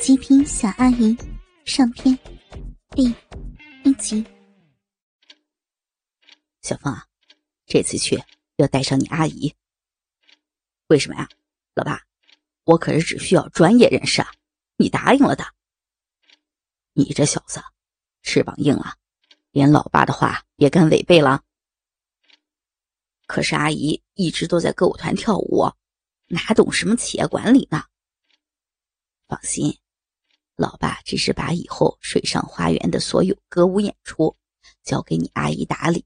极品小阿姨上篇第一集。小芳啊，这次去要带上你阿姨。为什么呀，老爸？我可是只需要专业人士啊，你答应了的。你这小子，翅膀硬了，连老爸的话也敢违背了。可是阿姨一直都在歌舞团跳舞，哪懂什么企业管理呢？放心。老爸只是把以后水上花园的所有歌舞演出交给你阿姨打理，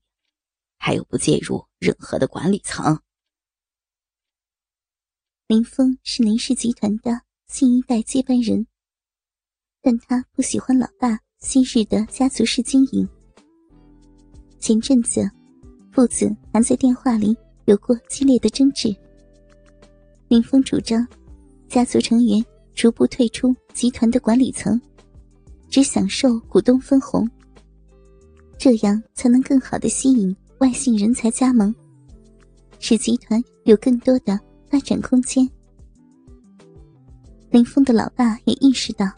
还有不介入任何的管理层。林峰是林氏集团的新一代接班人，但他不喜欢老爸昔日的家族式经营。前阵子，父子还在电话里有过激烈的争执。林峰主张，家族成员。逐步退出集团的管理层，只享受股东分红。这样才能更好的吸引外姓人才加盟，使集团有更多的发展空间。林峰的老爸也意识到，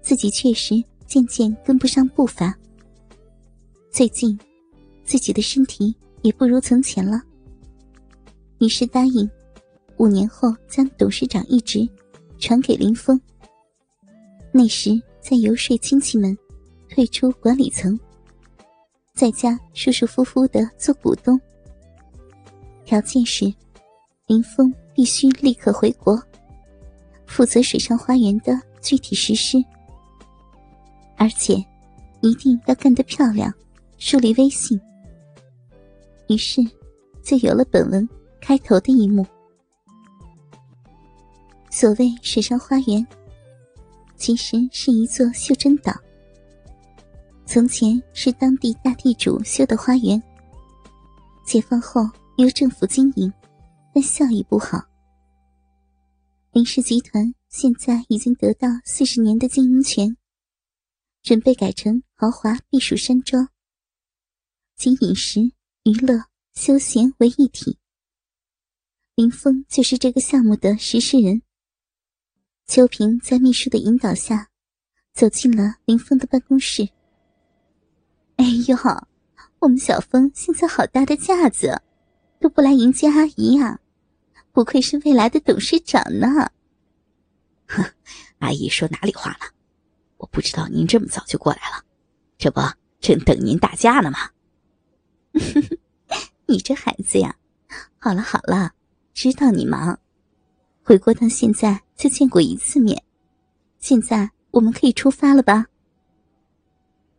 自己确实渐渐跟不上步伐。最近，自己的身体也不如从前了，于是答应，五年后将董事长一职。传给林峰。那时在游说亲戚们退出管理层，在家舒舒服服的做股东。条件是，林峰必须立刻回国，负责水上花园的具体实施，而且一定要干得漂亮，树立威信。于是，就有了本文开头的一幕。所谓水上花园，其实是一座袖珍岛。从前是当地大地主修的花园，解放后由政府经营，但效益不好。林氏集团现在已经得到四十年的经营权，准备改成豪华避暑山庄，集饮食、娱乐、休闲为一体。林峰就是这个项目的实施人。秋萍在秘书的引导下，走进了林峰的办公室。哎呦，我们小峰现在好大的架子，都不来迎接阿姨呀！不愧是未来的董事长呢。哼，阿姨说哪里话了？我不知道您这么早就过来了，这不正等您大驾呢吗？你这孩子呀！好了好了，知道你忙。回国到现在就见过一次面，现在我们可以出发了吧？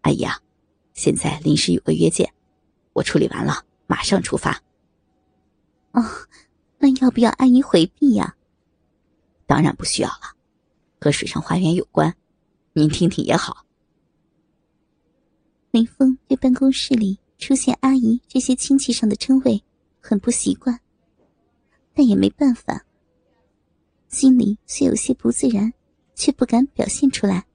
阿姨啊，现在临时有个约见，我处理完了马上出发。哦，那要不要阿姨回避呀？当然不需要了，和水上花园有关，您听听也好。林峰对办公室里出现阿姨这些亲戚上的称谓很不习惯，但也没办法。心里虽有些不自然，却不敢表现出来。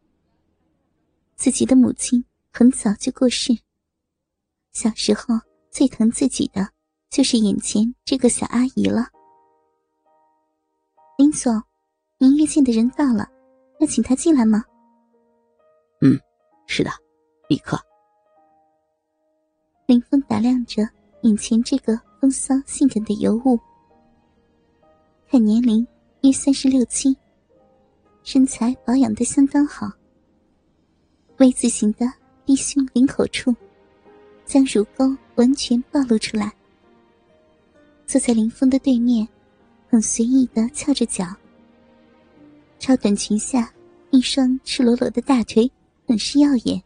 自己的母亲很早就过世，小时候最疼自己的就是眼前这个小阿姨了。林总，您约见的人到了，要请他进来吗？嗯，是的，立刻。林峰打量着眼前这个风骚性感的尤物，看年龄。约三十六七，身材保养的相当好。V 字形的低胸领口处，将乳沟完全暴露出来。坐在林峰的对面，很随意的翘着脚。超短裙下，一双赤裸裸的大腿，很是耀眼。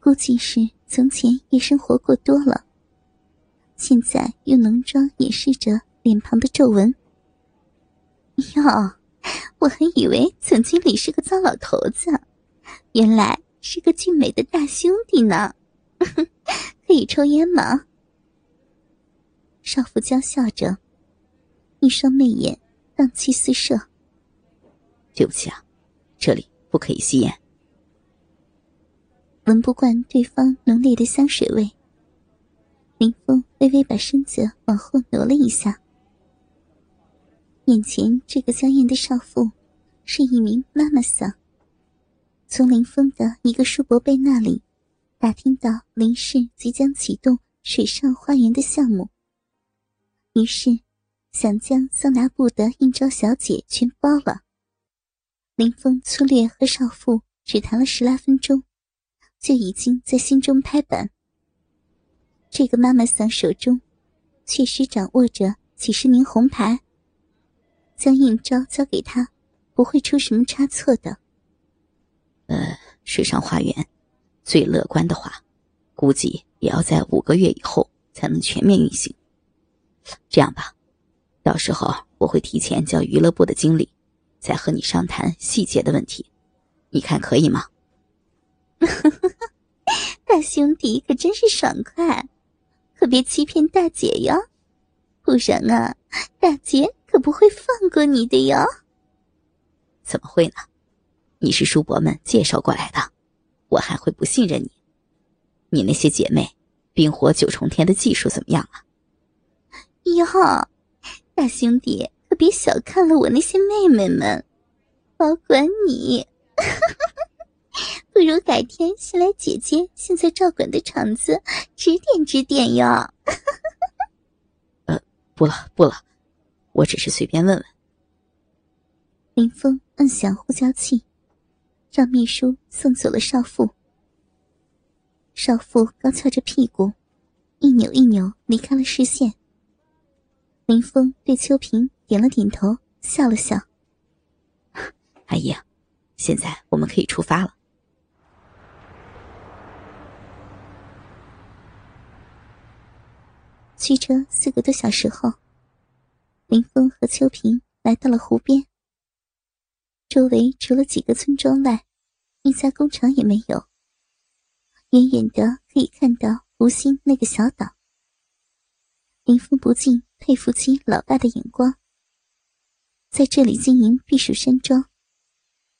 估计是从前夜生活过多了，现在用浓妆掩饰着脸庞的皱纹。哟，我还以为总经理是个糟老头子，原来是个俊美的大兄弟呢。可以抽烟吗？少妇娇笑着，一双媚眼荡气四射。对不起啊，这里不可以吸烟。闻不惯对方浓烈的香水味，林峰微微把身子往后挪了一下。眼前这个娇艳的少妇，是一名妈妈桑，从林峰的一个叔伯辈那里打听到林氏即将启动水上花园的项目，于是想将桑拿部的应招小姐全包了。林峰粗略和少妇只谈了十来分钟，就已经在心中拍板。这个妈妈桑手中确实掌握着几十名红牌，将应招交给他。不会出什么差错的。呃，水上花园，最乐观的话，估计也要在五个月以后才能全面运行。这样吧，到时候我会提前叫娱乐部的经理，再和你商谈细节的问题，你看可以吗？大兄弟可真是爽快，可别欺骗大姐哟，不然啊，大姐可不会放过你的哟。怎么会呢？你是叔伯们介绍过来的，我还会不信任你？你那些姐妹冰火九重天的技术怎么样啊？哟，大兄弟可别小看了我那些妹妹们，保管你。不如改天先来姐姐现在照管的场子指点指点哟。呃，不了不了，我只是随便问问。林峰按响呼叫器，让秘书送走了少妇。少妇高翘着屁股，一扭一扭离开了视线。林峰对秋萍点了点头，笑了笑：“ 阿姨，现在我们可以出发了。”驱车四个多小时后，林峰和秋萍来到了湖边。周围除了几个村庄外，一家工厂也没有。远远的可以看到湖心那个小岛。林峰不禁佩服起老爸的眼光。在这里经营避暑山庄，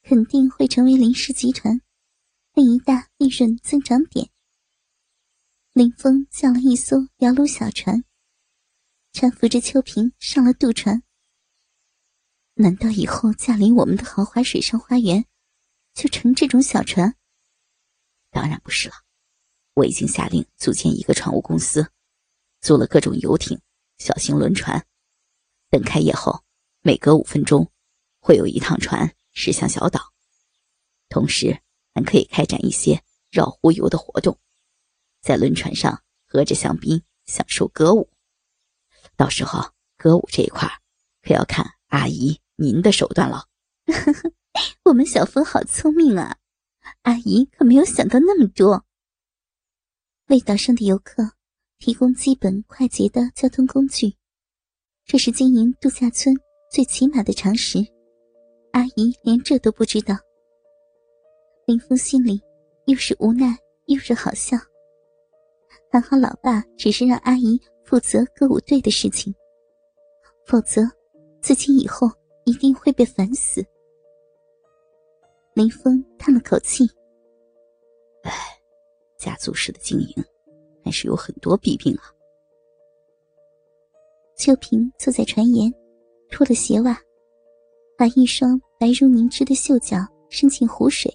肯定会成为林氏集团另一大利润增长点。林峰叫了一艘摇橹小船，搀扶着秋萍上了渡船。难道以后驾临我们的豪华水上花园，就乘这种小船？当然不是了，我已经下令组建一个船务公司，租了各种游艇、小型轮船。等开业后，每隔五分钟会有一趟船驶向小岛，同时还可以开展一些绕湖游的活动，在轮船上喝着香槟，享受歌舞。到时候歌舞这一块，可要看阿姨。您的手段了，我们小峰好聪明啊！阿姨可没有想到那么多。为岛上的游客提供基本快捷的交通工具，这是经营度假村最起码的常识。阿姨连这都不知道。林峰心里又是无奈又是好笑。还好老爸只是让阿姨负责歌舞队的事情，否则自己以后。一定会被烦死。林峰叹了口气：“哎，家族式的经营还是有很多弊病啊。”秋萍坐在船沿，脱了鞋袜，把一双白如凝脂的秀脚伸进湖水，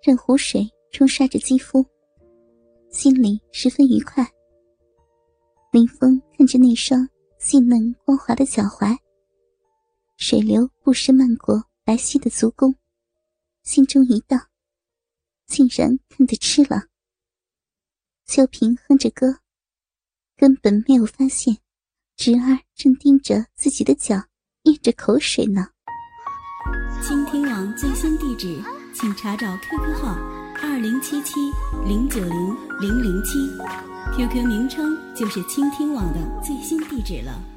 任湖水冲刷着肌肤，心里十分愉快。林峰看着那双细嫩光滑的脚踝。水流不时漫过白皙的足弓，心中一荡，竟然看得吃了。秋萍哼着歌，根本没有发现侄儿正盯着自己的脚，咽着口水呢。倾听网最新地址，请查找 QQ 号二零七七零九零零零七，QQ 名称就是倾听网的最新地址了。